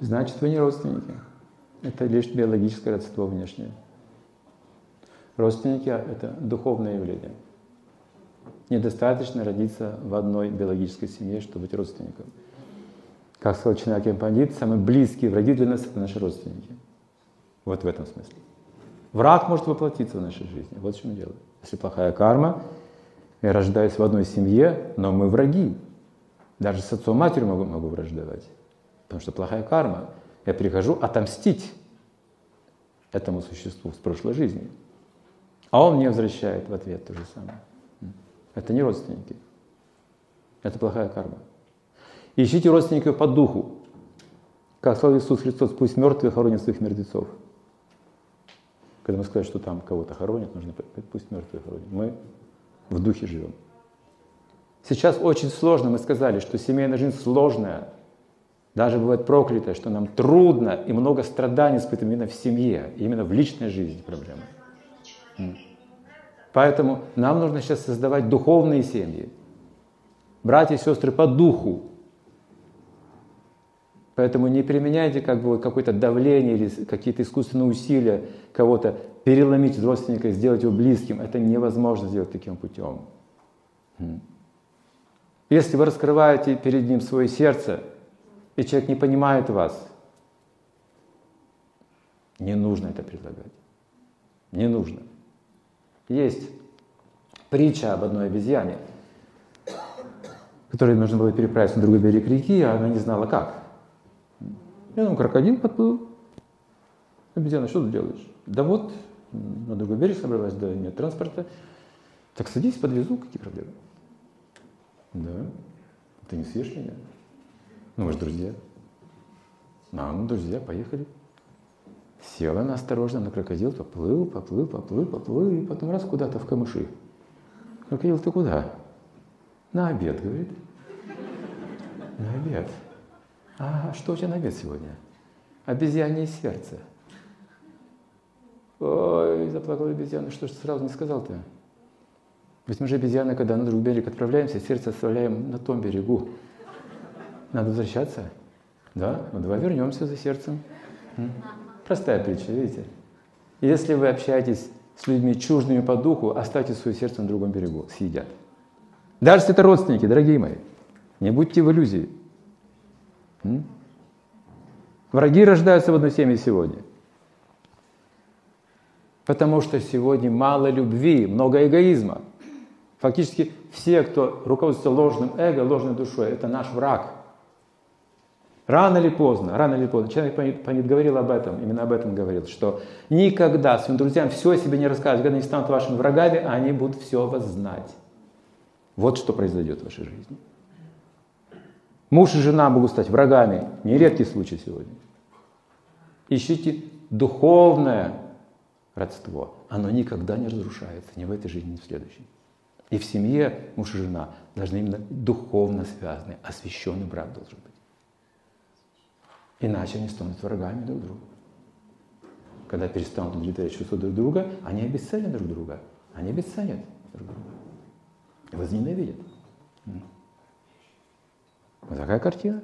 значит вы не родственники. Это лишь биологическое родство внешнее. Родственники — это духовное явление. Недостаточно родиться в одной биологической семье, чтобы быть родственником. Как сказал Чинакин Пандит, самые близкие враги для нас — это наши родственники. Вот в этом смысле. Враг может воплотиться в нашей жизни. Вот в чем дело. Если плохая карма, я рождаюсь в одной семье, но мы враги. Даже с отцом матерью могу, могу враждовать. Потому что плохая карма. Я прихожу отомстить этому существу с прошлой жизни. А он мне возвращает в ответ то же самое. Это не родственники. Это плохая карма. Ищите родственников по духу. Как сказал Иисус Христос, пусть мертвые хоронят своих мертвецов. Когда мы сказали, что там кого-то хоронят, нужно пусть мертвые хоронят. Мы в духе живем. Сейчас очень сложно, мы сказали, что семейная жизнь сложная, даже бывает проклятая, что нам трудно и много страданий испытываем именно в семье, именно в личной жизни проблемы. Поэтому нам нужно сейчас создавать духовные семьи. Братья и сестры по духу. Поэтому не применяйте как бы какое-то давление или какие-то искусственные усилия кого-то переломить родственника, сделать его близким. Это невозможно сделать таким путем. Если вы раскрываете перед ним свое сердце, и человек не понимает вас, не нужно это предлагать. Не нужно. Есть притча об одной обезьяне, которой нужно было переправиться на другой берег реки, а она не знала как. И ну, крокодил подплыл. Обезьяна, что ты делаешь? Да вот, на другой берег собралась, да нет транспорта. Так садись, подвезу, какие проблемы? Да. Ты не съешь меня? Ну, мы же друзья. А, ну, друзья, поехали. Села она осторожно на крокодил, поплыл, поплыл, поплыл, поплыл, и потом раз куда-то в камыши. Крокодил, ты куда? На обед, говорит. На обед. А что у тебя на обед сегодня? Обезьянье сердце. Ой, заплакала обезьяна, что ж ты сразу не сказал-то? Ведь мы же обезьяны, когда на другой берег отправляемся, сердце оставляем на том берегу. Надо возвращаться. Да? Ну давай вернемся за сердцем. Простая притча, видите? Если вы общаетесь с людьми чуждыми по духу, оставьте свое сердце на другом берегу, съедят. Даже если это родственники, дорогие мои, не будьте в иллюзии. Враги рождаются в одной семье сегодня. Потому что сегодня мало любви, много эгоизма. Фактически все, кто руководствуется ложным эго, ложной душой, это наш враг. Рано или поздно, рано или поздно, человек Панит говорил об этом, именно об этом говорил, что никогда своим друзьям все о себе не расскажут, когда они станут вашими врагами, они будут все вас знать. Вот что произойдет в вашей жизни. Муж и жена могут стать врагами. Нередкий случай сегодня. Ищите духовное родство. Оно никогда не разрушается, ни в этой жизни, ни в следующей. И в семье муж и жена должны именно духовно связаны, освященный брак должен быть. Иначе они станут врагами друг друга. Когда перестанут удовлетворять чувства друг друга, они обесценят друг друга. Они обесценят друг друга. Возненавидят. Вот такая картина.